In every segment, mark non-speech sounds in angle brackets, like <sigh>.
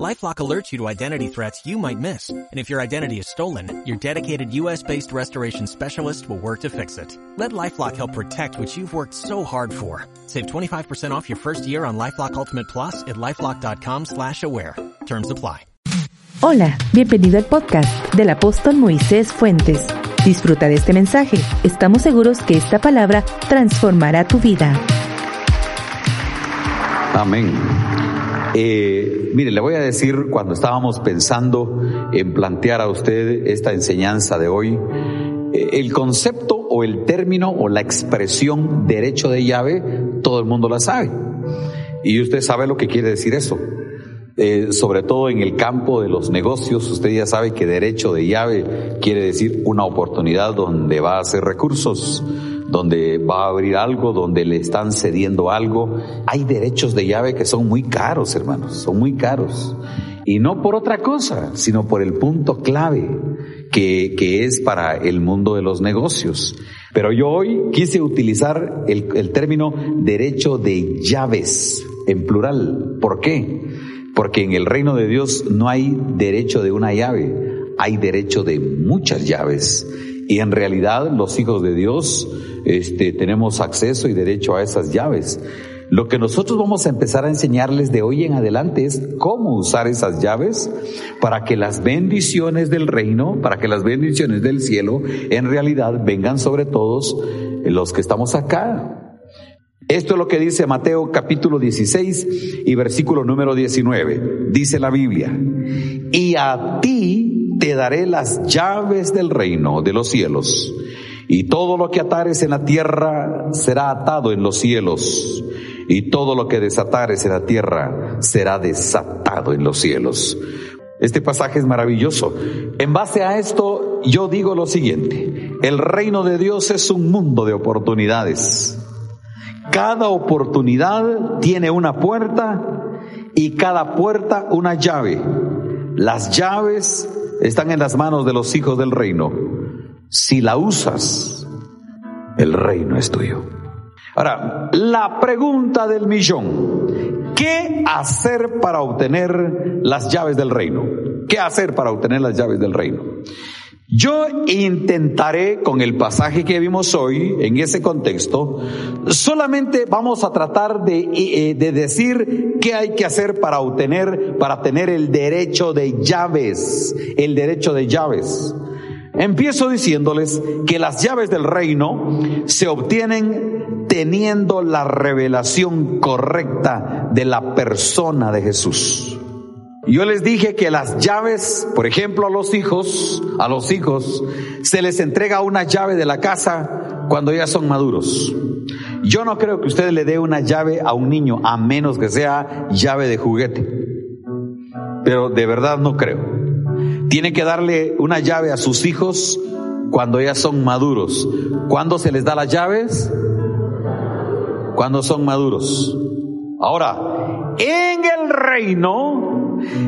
LifeLock alerts you to identity threats you might miss. And if your identity is stolen, your dedicated U.S.-based restoration specialist will work to fix it. Let LifeLock help protect what you've worked so hard for. Save 25% off your first year on LifeLock Ultimate Plus at LifeLock.com slash aware. Terms apply. Hola, bienvenido al podcast del apóstol Moisés Fuentes. Disfruta de este mensaje. Estamos seguros que esta palabra transformará tu vida. Amén. Eh, mire, le voy a decir cuando estábamos pensando en plantear a usted esta enseñanza de hoy, eh, el concepto o el término o la expresión derecho de llave, todo el mundo la sabe. Y usted sabe lo que quiere decir eso. Eh, sobre todo en el campo de los negocios, usted ya sabe que derecho de llave quiere decir una oportunidad donde va a hacer recursos, donde va a abrir algo, donde le están cediendo algo. Hay derechos de llave que son muy caros, hermanos, son muy caros. Y no por otra cosa, sino por el punto clave que, es para el mundo de los negocios. Pero yo hoy quise utilizar el término derecho de llaves en plural. ¿Por qué? Porque en el reino de Dios no hay derecho de una llave, hay derecho de muchas llaves. Y en realidad los hijos de Dios este, tenemos acceso y derecho a esas llaves. Lo que nosotros vamos a empezar a enseñarles de hoy en adelante es cómo usar esas llaves para que las bendiciones del reino, para que las bendiciones del cielo en realidad vengan sobre todos los que estamos acá. Esto es lo que dice Mateo capítulo 16 y versículo número 19. Dice la Biblia, y a ti te daré las llaves del reino de los cielos, y todo lo que atares en la tierra será atado en los cielos, y todo lo que desatares en la tierra será desatado en los cielos. Este pasaje es maravilloso. En base a esto, yo digo lo siguiente, el reino de Dios es un mundo de oportunidades. Cada oportunidad tiene una puerta y cada puerta una llave. Las llaves están en las manos de los hijos del reino. Si la usas, el reino es tuyo. Ahora, la pregunta del millón. ¿Qué hacer para obtener las llaves del reino? ¿Qué hacer para obtener las llaves del reino? Yo intentaré, con el pasaje que vimos hoy, en ese contexto, solamente vamos a tratar de, eh, de, decir qué hay que hacer para obtener, para tener el derecho de llaves, el derecho de llaves. Empiezo diciéndoles que las llaves del reino se obtienen teniendo la revelación correcta de la persona de Jesús. Yo les dije que las llaves, por ejemplo, a los hijos, a los hijos, se les entrega una llave de la casa cuando ya son maduros. Yo no creo que usted le dé una llave a un niño, a menos que sea llave de juguete. Pero de verdad no creo. Tiene que darle una llave a sus hijos cuando ya son maduros. ¿Cuándo se les da las llaves? Cuando son maduros. Ahora, en el reino,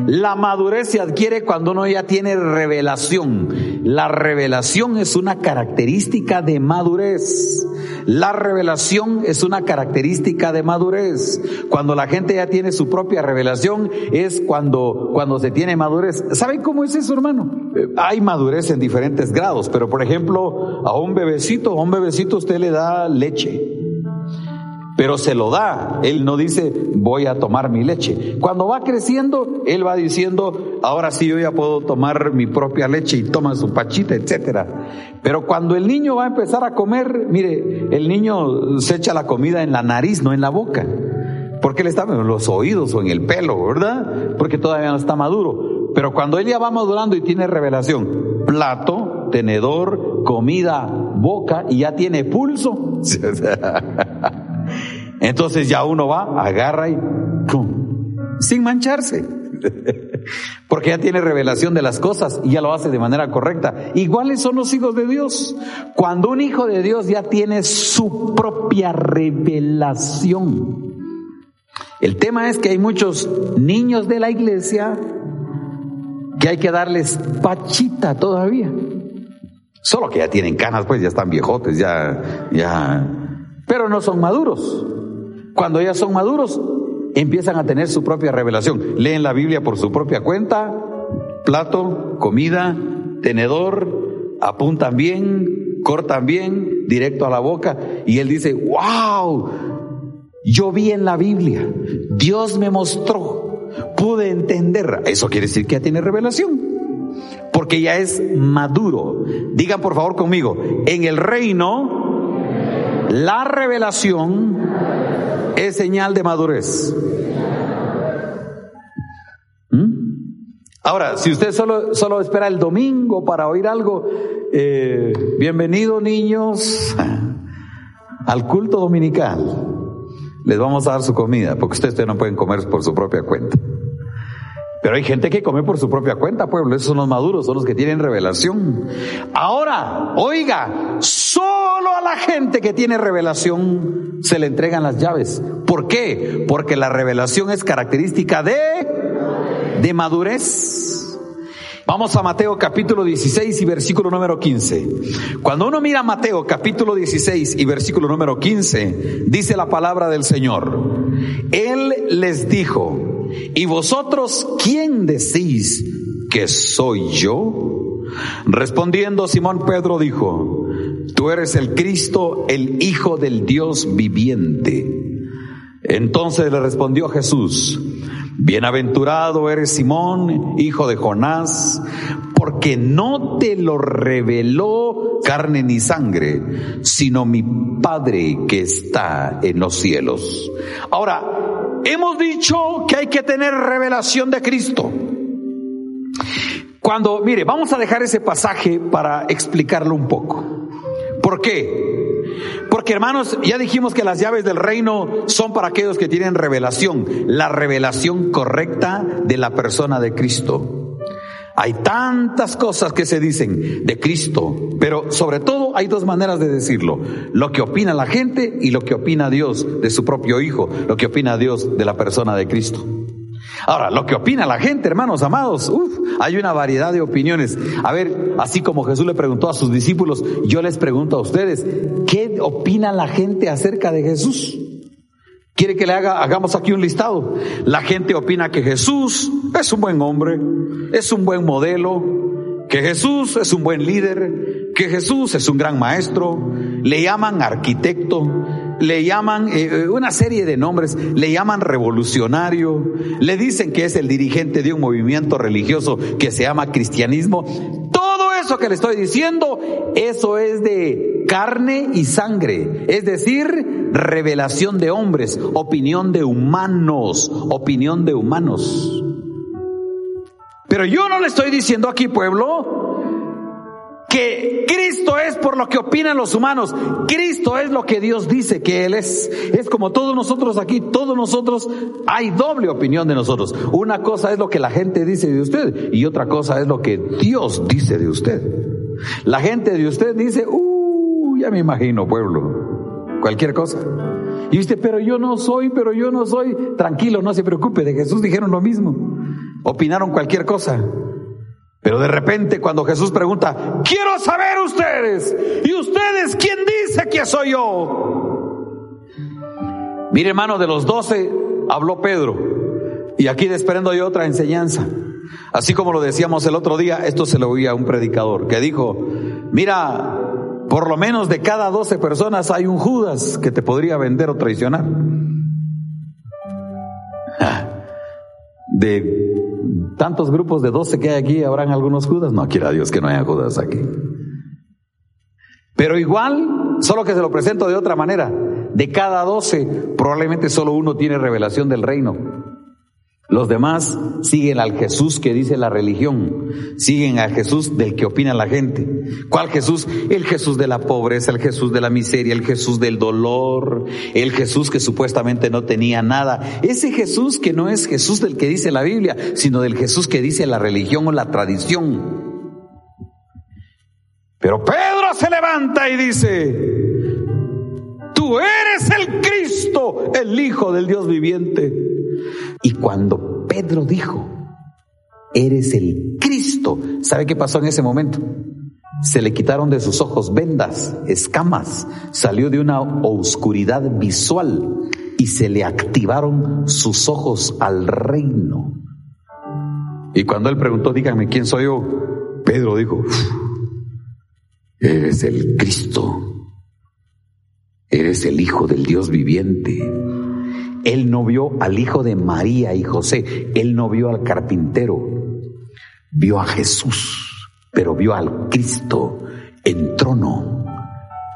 la madurez se adquiere cuando uno ya tiene revelación. La revelación es una característica de madurez. La revelación es una característica de madurez. Cuando la gente ya tiene su propia revelación es cuando, cuando se tiene madurez. ¿Saben cómo es eso, hermano? Hay madurez en diferentes grados, pero por ejemplo, a un bebecito, a un bebecito usted le da leche pero se lo da. Él no dice, voy a tomar mi leche. Cuando va creciendo, él va diciendo, ahora sí yo ya puedo tomar mi propia leche y toma su pachita, etcétera. Pero cuando el niño va a empezar a comer, mire, el niño se echa la comida en la nariz, no en la boca. Porque le está en los oídos o en el pelo, ¿verdad? Porque todavía no está maduro. Pero cuando él ya va madurando y tiene revelación, plato, tenedor, comida, boca y ya tiene pulso. <laughs> Entonces ya uno va, agarra y ¡pum! sin mancharse. <laughs> Porque ya tiene revelación de las cosas y ya lo hace de manera correcta. Iguales son los hijos de Dios. Cuando un hijo de Dios ya tiene su propia revelación. El tema es que hay muchos niños de la iglesia que hay que darles pachita todavía. Solo que ya tienen canas, pues ya están viejotes, ya, ya. Pero no son maduros. Cuando ya son maduros, empiezan a tener su propia revelación. Leen la Biblia por su propia cuenta, plato, comida, tenedor, apuntan bien, cortan bien, directo a la boca. Y él dice, wow, yo vi en la Biblia, Dios me mostró, pude entender. Eso quiere decir que ya tiene revelación. Porque ya es maduro. Digan por favor conmigo, en el reino, la revelación es señal de madurez. Ahora, si usted solo, solo espera el domingo para oír algo, eh, bienvenido niños <laughs> al culto dominical. Les vamos a dar su comida, porque ustedes no pueden comer por su propia cuenta. Pero hay gente que come por su propia cuenta, pueblo. Esos son los maduros, son los que tienen revelación. Ahora, oiga, solo a la gente que tiene revelación se le entregan las llaves. ¿Por qué? Porque la revelación es característica de de madurez. Vamos a Mateo capítulo 16 y versículo número 15. Cuando uno mira Mateo capítulo 16 y versículo número 15, dice la palabra del Señor. Él les dijo, ¿y vosotros quién decís que soy yo? Respondiendo Simón Pedro dijo, tú eres el Cristo, el Hijo del Dios viviente. Entonces le respondió Jesús, Bienaventurado eres Simón, hijo de Jonás, porque no te lo reveló carne ni sangre, sino mi Padre que está en los cielos. Ahora, hemos dicho que hay que tener revelación de Cristo. Cuando, mire, vamos a dejar ese pasaje para explicarlo un poco. ¿Por qué? Porque hermanos, ya dijimos que las llaves del reino son para aquellos que tienen revelación, la revelación correcta de la persona de Cristo. Hay tantas cosas que se dicen de Cristo, pero sobre todo hay dos maneras de decirlo. Lo que opina la gente y lo que opina Dios de su propio Hijo, lo que opina Dios de la persona de Cristo. Ahora, lo que opina la gente, hermanos amados, hay una variedad de opiniones. A ver, así como Jesús le preguntó a sus discípulos, yo les pregunto a ustedes, ¿qué opina la gente acerca de Jesús? ¿Quiere que le haga, hagamos aquí un listado? La gente opina que Jesús es un buen hombre, es un buen modelo, que Jesús es un buen líder, que Jesús es un gran maestro, le llaman arquitecto, le llaman eh, eh, una serie de nombres, le llaman revolucionario, le dicen que es el dirigente de un movimiento religioso que se llama cristianismo. Eso que le estoy diciendo, eso es de carne y sangre, es decir, revelación de hombres, opinión de humanos, opinión de humanos. Pero yo no le estoy diciendo aquí, pueblo, que Cristo es por lo que opinan los humanos. Cristo es lo que Dios dice que Él es. Es como todos nosotros aquí, todos nosotros, hay doble opinión de nosotros. Una cosa es lo que la gente dice de usted y otra cosa es lo que Dios dice de usted. La gente de usted dice, uh, ya me imagino, pueblo, cualquier cosa. Y usted, pero yo no soy, pero yo no soy. Tranquilo, no se preocupe, de Jesús dijeron lo mismo. Opinaron cualquier cosa. Pero de repente cuando Jesús pregunta, quiero saber ustedes, ¿y ustedes quién dice que soy yo? Mire hermano, de los doce habló Pedro. Y aquí desprendo yo otra enseñanza. Así como lo decíamos el otro día, esto se lo oía a un predicador que dijo, mira, por lo menos de cada doce personas hay un Judas que te podría vender o traicionar. <laughs> De tantos grupos de doce que hay aquí, habrán algunos Judas. No, quiera Dios que no haya Judas aquí. Pero igual, solo que se lo presento de otra manera. De cada doce, probablemente solo uno tiene revelación del reino. Los demás siguen al Jesús que dice la religión, siguen al Jesús del que opina la gente. ¿Cuál Jesús? El Jesús de la pobreza, el Jesús de la miseria, el Jesús del dolor, el Jesús que supuestamente no tenía nada. Ese Jesús que no es Jesús del que dice la Biblia, sino del Jesús que dice la religión o la tradición. Pero Pedro se levanta y dice, tú eres el Cristo, el Hijo del Dios viviente. Y cuando Pedro dijo, eres el Cristo. ¿Sabe qué pasó en ese momento? Se le quitaron de sus ojos vendas, escamas, salió de una oscuridad visual y se le activaron sus ojos al reino. Y cuando él preguntó, díganme quién soy yo, Pedro dijo, eres el Cristo, eres el Hijo del Dios viviente. Él no vio al hijo de María y José, él no vio al carpintero, vio a Jesús pero vio al Cristo en trono,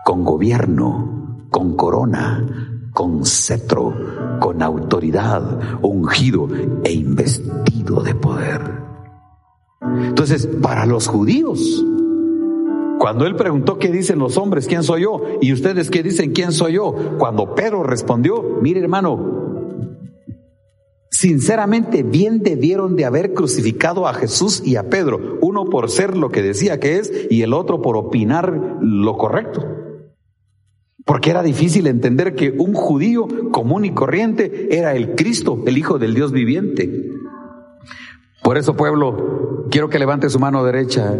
con gobierno, con corona, con cetro, con autoridad, ungido e investido de poder. Entonces, para los judíos, cuando él preguntó qué dicen los hombres, quién soy yo, y ustedes qué dicen, quién soy yo, cuando Pedro respondió, mire hermano, Sinceramente, bien debieron de haber crucificado a Jesús y a Pedro, uno por ser lo que decía que es y el otro por opinar lo correcto. Porque era difícil entender que un judío común y corriente era el Cristo, el Hijo del Dios viviente. Por eso, pueblo, quiero que levante su mano derecha.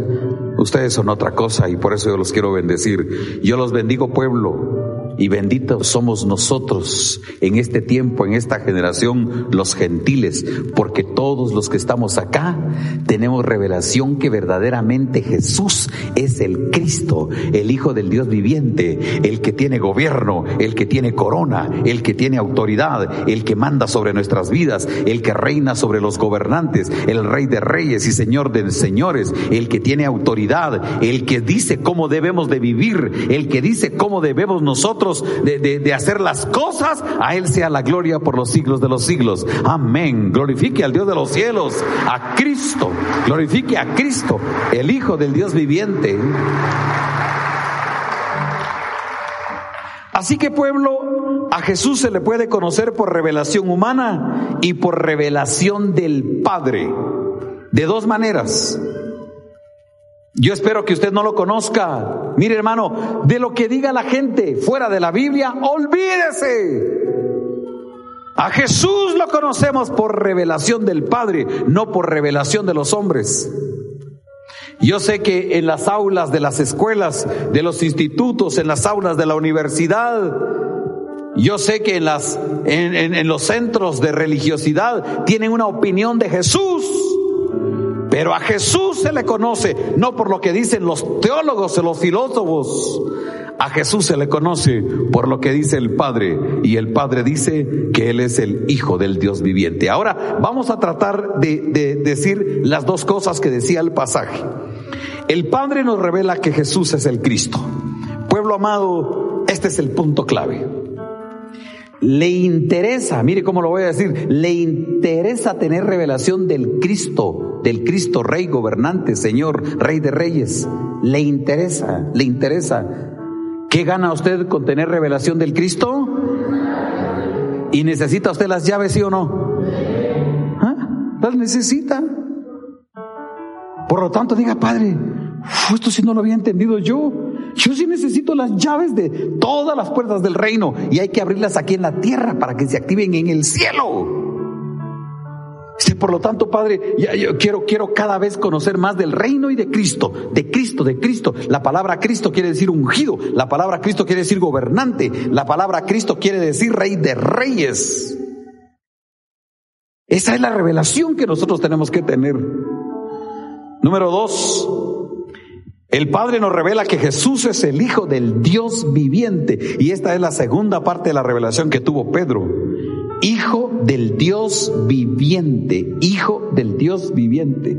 Ustedes son otra cosa y por eso yo los quiero bendecir. Yo los bendigo, pueblo y benditos somos nosotros en este tiempo, en esta generación, los gentiles, porque todos los que estamos acá tenemos revelación que verdaderamente Jesús es el Cristo, el Hijo del Dios viviente, el que tiene gobierno, el que tiene corona, el que tiene autoridad, el que manda sobre nuestras vidas, el que reina sobre los gobernantes, el Rey de Reyes y Señor de Señores, el que tiene autoridad, el que dice cómo debemos de vivir, el que dice cómo debemos nosotros de, hacer las cosas, a Él sea la gloria por los siglos de los siglos. Amén. Glorifique al Dios de los cielos, a Cristo. Glorifique a Cristo, el Hijo del Dios viviente. Así que pueblo, a Jesús se le puede conocer por revelación humana y por revelación del Padre. De dos maneras. Yo espero que usted no lo conozca. Mire hermano, de lo que diga la gente fuera de la Biblia, olvídese. A Jesús lo conocemos por revelación del Padre, no por revelación de los hombres. Yo sé que en las aulas de las escuelas, de los institutos, en las aulas de la universidad, yo sé que en, las, en, en los centros de religiosidad tienen una opinión de Jesús pero a Jesús se le conoce, no por lo que dicen los teólogos o los filósofos. A Jesús se le conoce por lo que dice el Padre. Y el Padre dice que Él es el Hijo del Dios viviente. Ahora vamos a tratar de, de decir las dos cosas que decía el pasaje. El Padre nos revela que Jesús es el Cristo. Pueblo amado, este es el punto clave. Le interesa, mire cómo lo voy a decir, le interesa tener revelación del Cristo del Cristo Rey, gobernante, Señor, Rey de Reyes. Le interesa, le interesa. ¿Qué gana usted con tener revelación del Cristo? ¿Y necesita usted las llaves, sí o no? ¿Ah? Las necesita. Por lo tanto, diga, Padre, esto sí no lo había entendido yo. Yo sí necesito las llaves de todas las puertas del reino y hay que abrirlas aquí en la tierra para que se activen en el cielo por lo tanto, Padre, yo quiero, quiero cada vez conocer más del reino y de Cristo, de Cristo, de Cristo. La palabra Cristo quiere decir ungido, la palabra Cristo quiere decir gobernante, la palabra Cristo quiere decir rey de reyes. Esa es la revelación que nosotros tenemos que tener. Número dos, el Padre nos revela que Jesús es el Hijo del Dios viviente. Y esta es la segunda parte de la revelación que tuvo Pedro. Hijo del Dios viviente, hijo del Dios viviente.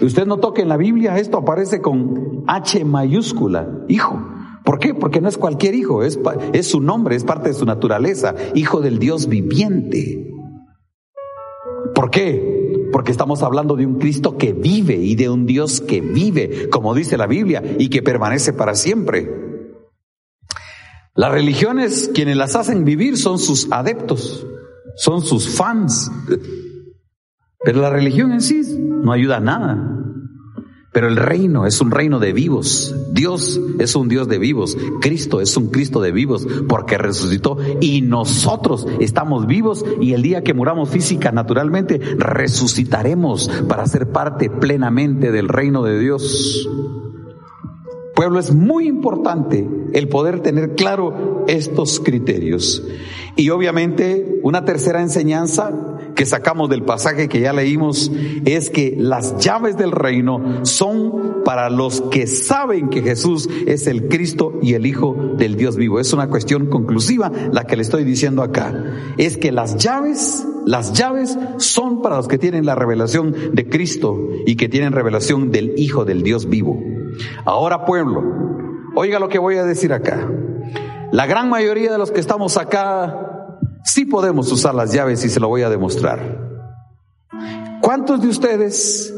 Usted notó que en la Biblia esto aparece con H mayúscula, hijo. ¿Por qué? Porque no es cualquier hijo, es, es su nombre, es parte de su naturaleza, hijo del Dios viviente. ¿Por qué? Porque estamos hablando de un Cristo que vive y de un Dios que vive, como dice la Biblia, y que permanece para siempre. Las religiones, quienes las hacen vivir son sus adeptos, son sus fans. Pero la religión en sí no ayuda a nada. Pero el reino es un reino de vivos. Dios es un Dios de vivos. Cristo es un Cristo de vivos porque resucitó. Y nosotros estamos vivos y el día que muramos física, naturalmente, resucitaremos para ser parte plenamente del reino de Dios. Pueblo, es muy importante el poder tener claro estos criterios. Y obviamente una tercera enseñanza que sacamos del pasaje que ya leímos es que las llaves del reino son para los que saben que Jesús es el Cristo y el Hijo del Dios vivo. Es una cuestión conclusiva la que le estoy diciendo acá. Es que las llaves, las llaves son para los que tienen la revelación de Cristo y que tienen revelación del Hijo del Dios vivo. Ahora pueblo, oiga lo que voy a decir acá. La gran mayoría de los que estamos acá Sí podemos usar las llaves y se lo voy a demostrar. ¿Cuántos de ustedes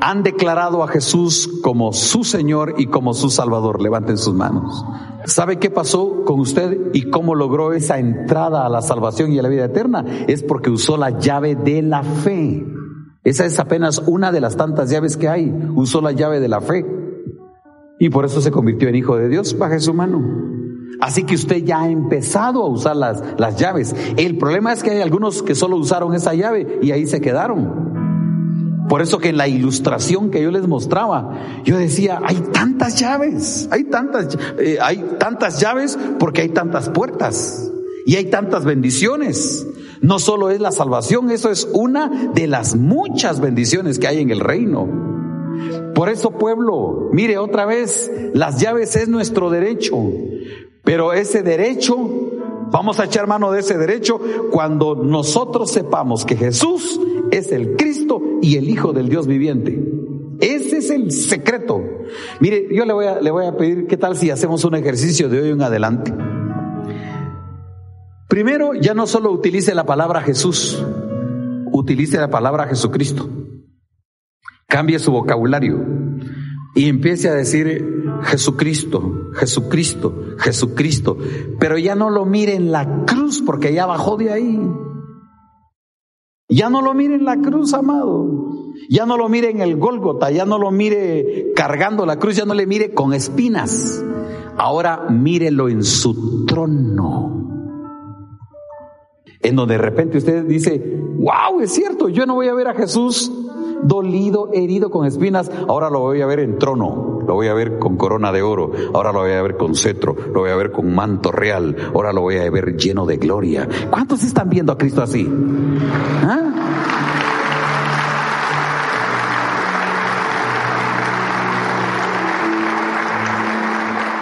han declarado a Jesús como su Señor y como su Salvador? Levanten sus manos. ¿Sabe qué pasó con usted y cómo logró esa entrada a la salvación y a la vida eterna? Es porque usó la llave de la fe. Esa es apenas una de las tantas llaves que hay. Usó la llave de la fe. Y por eso se convirtió en hijo de Dios. Baje su mano. Así que usted ya ha empezado a usar las, las llaves. El problema es que hay algunos que solo usaron esa llave y ahí se quedaron. Por eso que en la ilustración que yo les mostraba, yo decía, hay tantas llaves, hay tantas, eh, hay tantas llaves porque hay tantas puertas y hay tantas bendiciones. No solo es la salvación, eso es una de las muchas bendiciones que hay en el reino. Por eso, pueblo, mire otra vez, las llaves es nuestro derecho. Pero ese derecho, vamos a echar mano de ese derecho cuando nosotros sepamos que Jesús es el Cristo y el Hijo del Dios viviente. Ese es el secreto. Mire, yo le voy a, le voy a pedir, ¿qué tal si hacemos un ejercicio de hoy en adelante? Primero, ya no solo utilice la palabra Jesús, utilice la palabra Jesucristo. Cambie su vocabulario y empiece a decir Jesucristo, Jesucristo, Jesucristo. Pero ya no lo mire en la cruz porque ya bajó de ahí. Ya no lo mire en la cruz, amado. Ya no lo mire en el Gólgota, ya no lo mire cargando la cruz, ya no le mire con espinas. Ahora mírelo en su trono. En donde de repente usted dice, wow, es cierto, yo no voy a ver a Jesús dolido, herido con espinas, ahora lo voy a ver en trono, lo voy a ver con corona de oro, ahora lo voy a ver con cetro, lo voy a ver con manto real, ahora lo voy a ver lleno de gloria. ¿Cuántos están viendo a Cristo así? ¿Ah?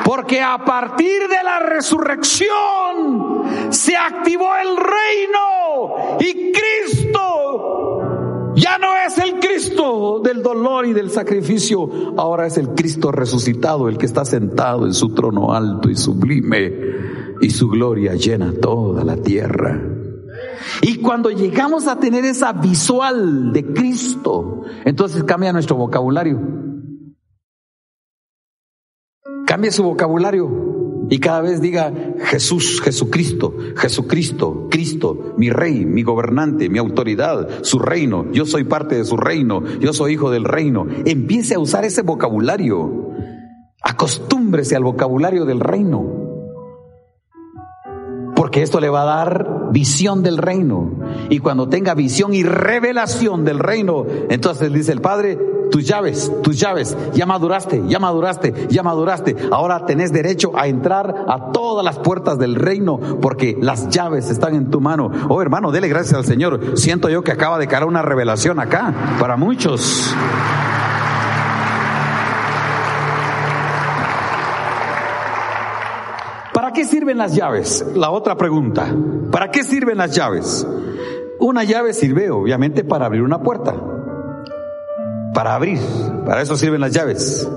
Porque a partir de la resurrección se activó el reino y Cristo ya no es el Cristo del dolor y del sacrificio, ahora es el Cristo resucitado, el que está sentado en su trono alto y sublime, y su gloria llena toda la tierra. Y cuando llegamos a tener esa visual de Cristo, entonces cambia nuestro vocabulario. Cambia su vocabulario. Y cada vez diga Jesús, Jesucristo, Jesucristo, Cristo, mi rey, mi gobernante, mi autoridad, su reino, yo soy parte de su reino, yo soy hijo del reino. Empiece a usar ese vocabulario. Acostúmbrese al vocabulario del reino. Porque esto le va a dar visión del reino. Y cuando tenga visión y revelación del reino, entonces dice el Padre, tus llaves, tus llaves, ya maduraste, ya maduraste, ya maduraste. Ahora tenés derecho a entrar a todas las puertas del reino porque las llaves están en tu mano. Oh hermano, dele gracias al Señor. Siento yo que acaba de caer una revelación acá para muchos. ¿Para qué sirven las llaves? La otra pregunta. ¿Para qué sirven las llaves? Una llave sirve obviamente para abrir una puerta para abrir. Para eso sirven las llaves.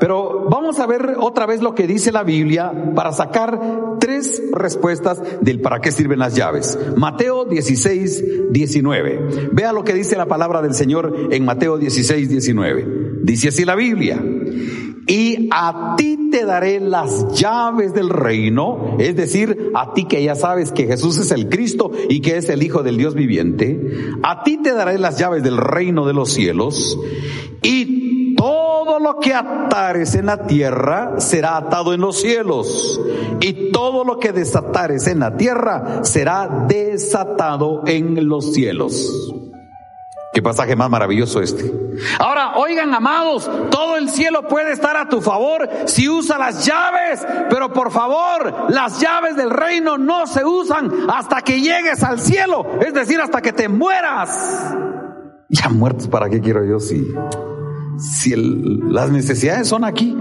Pero vamos a ver otra vez lo que dice la Biblia para sacar tres respuestas del para qué sirven las llaves. Mateo 16, 19. Vea lo que dice la palabra del Señor en Mateo 16, 19. Dice así la Biblia. Y a ti te daré las llaves del reino, es decir, a ti que ya sabes que Jesús es el Cristo y que es el Hijo del Dios viviente, a ti te daré las llaves del reino de los cielos y todo lo que atares en la tierra será atado en los cielos, y todo lo que desatares en la tierra será desatado en los cielos. Qué pasaje más maravilloso este. Ahora, oigan, amados, todo el cielo puede estar a tu favor si usa las llaves, pero por favor, las llaves del reino no se usan hasta que llegues al cielo, es decir, hasta que te mueras. Ya muertos, ¿para qué quiero yo si, si las necesidades son aquí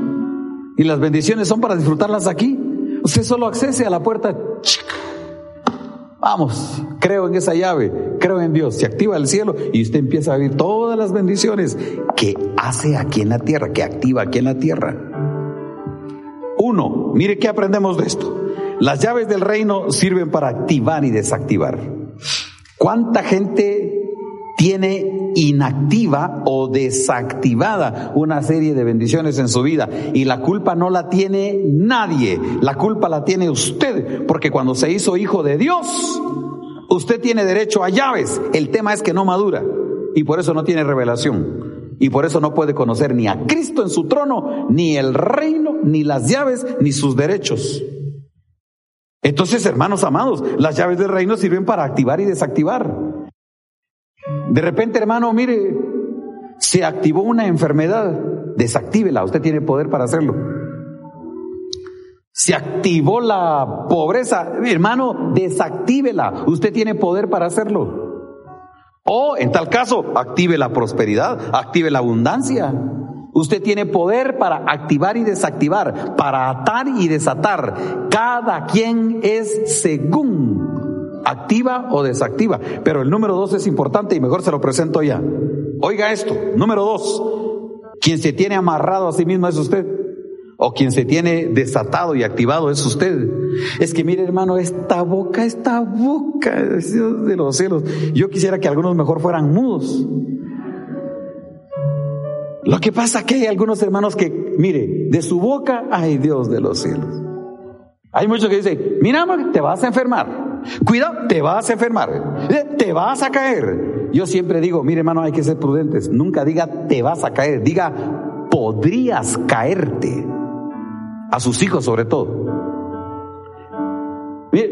y las bendiciones son para disfrutarlas aquí? Usted solo accese a la puerta. Vamos, creo en esa llave, creo en Dios. Se activa el cielo y usted empieza a vivir todas las bendiciones que hace aquí en la tierra, que activa aquí en la tierra. Uno, mire qué aprendemos de esto. Las llaves del reino sirven para activar y desactivar. ¿Cuánta gente tiene inactiva o desactivada una serie de bendiciones en su vida y la culpa no la tiene nadie, la culpa la tiene usted, porque cuando se hizo hijo de Dios, usted tiene derecho a llaves, el tema es que no madura y por eso no tiene revelación y por eso no puede conocer ni a Cristo en su trono, ni el reino, ni las llaves, ni sus derechos. Entonces, hermanos amados, las llaves del reino sirven para activar y desactivar. De repente, hermano, mire, se activó una enfermedad, desactívela, usted tiene poder para hacerlo. Se activó la pobreza, hermano, desactívela, usted tiene poder para hacerlo. O, en tal caso, active la prosperidad, active la abundancia. Usted tiene poder para activar y desactivar, para atar y desatar. Cada quien es según activa o desactiva. Pero el número dos es importante y mejor se lo presento ya. Oiga esto, número dos, quien se tiene amarrado a sí mismo es usted. O quien se tiene desatado y activado es usted. Es que mire hermano, esta boca, esta boca de los cielos. Yo quisiera que algunos mejor fueran mudos. Lo que pasa que hay algunos hermanos que, mire, de su boca, ay Dios de los cielos. Hay muchos que dicen, mira, te vas a enfermar. Cuidado, te vas a enfermar, eh, te vas a caer. Yo siempre digo, mire hermano, hay que ser prudentes. Nunca diga te vas a caer, diga podrías caerte. A sus hijos sobre todo.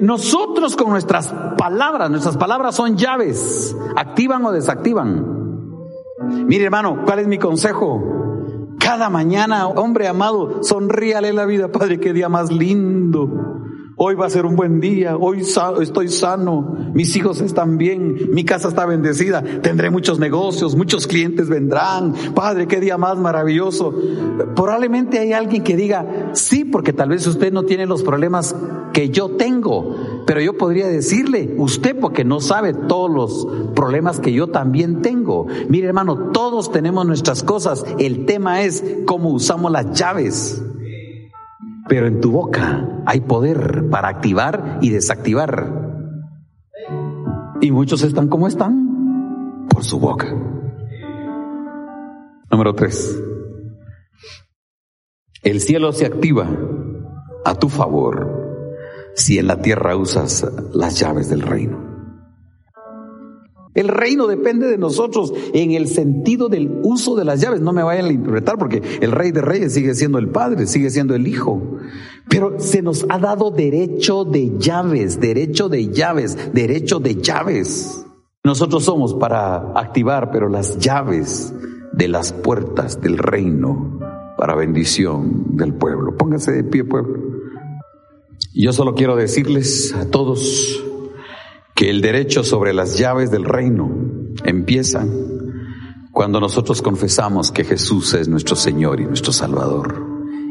nosotros con nuestras palabras, nuestras palabras son llaves, activan o desactivan. Mire hermano, ¿cuál es mi consejo? Cada mañana, hombre amado, sonríale la vida, Padre, qué día más lindo. Hoy va a ser un buen día, hoy estoy sano, mis hijos están bien, mi casa está bendecida, tendré muchos negocios, muchos clientes vendrán. Padre, qué día más maravilloso. Probablemente hay alguien que diga, sí, porque tal vez usted no tiene los problemas que yo tengo, pero yo podría decirle, usted porque no sabe todos los problemas que yo también tengo. Mire hermano, todos tenemos nuestras cosas, el tema es cómo usamos las llaves. Pero en tu boca hay poder para activar y desactivar. Y muchos están como están por su boca. Número tres. El cielo se activa a tu favor si en la tierra usas las llaves del reino. El reino depende de nosotros en el sentido del uso de las llaves. No me vayan a interpretar porque el rey de reyes sigue siendo el padre, sigue siendo el hijo. Pero se nos ha dado derecho de llaves, derecho de llaves, derecho de llaves. Nosotros somos para activar, pero las llaves de las puertas del reino para bendición del pueblo. Pónganse de pie, pueblo. Yo solo quiero decirles a todos que el derecho sobre las llaves del reino empieza cuando nosotros confesamos que Jesús es nuestro Señor y nuestro Salvador.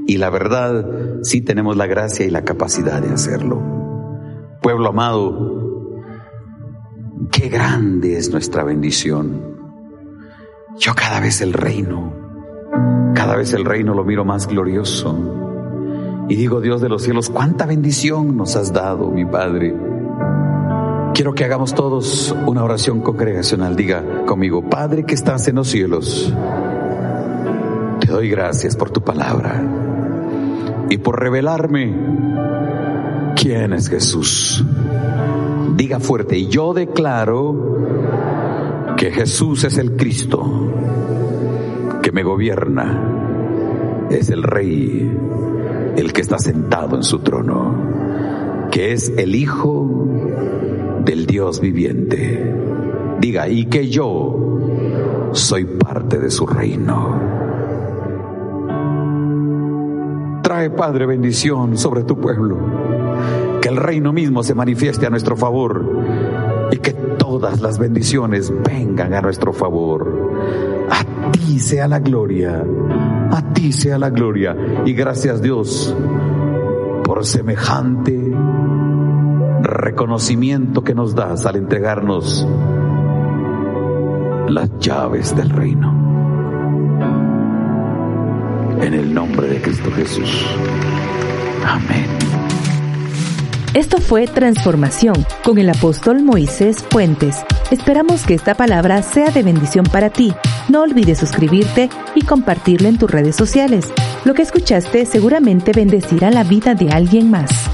Y la verdad, sí tenemos la gracia y la capacidad de hacerlo. Pueblo amado, qué grande es nuestra bendición. Yo cada vez el reino, cada vez el reino lo miro más glorioso. Y digo, Dios de los cielos, cuánta bendición nos has dado, mi Padre Quiero que hagamos todos una oración congregacional. Diga conmigo, Padre que estás en los cielos, te doy gracias por tu palabra y por revelarme quién es Jesús. Diga fuerte, y yo declaro que Jesús es el Cristo me gobierna es el Rey, el que está sentado en su trono, que es el Hijo del Dios viviente. Diga, y que yo soy parte de su reino. Trae, Padre, bendición sobre tu pueblo. Que el reino mismo se manifieste a nuestro favor y que todas las bendiciones vengan a nuestro favor. A ti sea la gloria, a ti sea la gloria. Y gracias Dios por semejante reconocimiento que nos das al entregarnos las llaves del reino. En el nombre de Cristo Jesús. Amén. Esto fue Transformación con el apóstol Moisés Fuentes. Esperamos que esta palabra sea de bendición para ti. No olvides suscribirte y compartirlo en tus redes sociales. Lo que escuchaste seguramente bendecirá la vida de alguien más.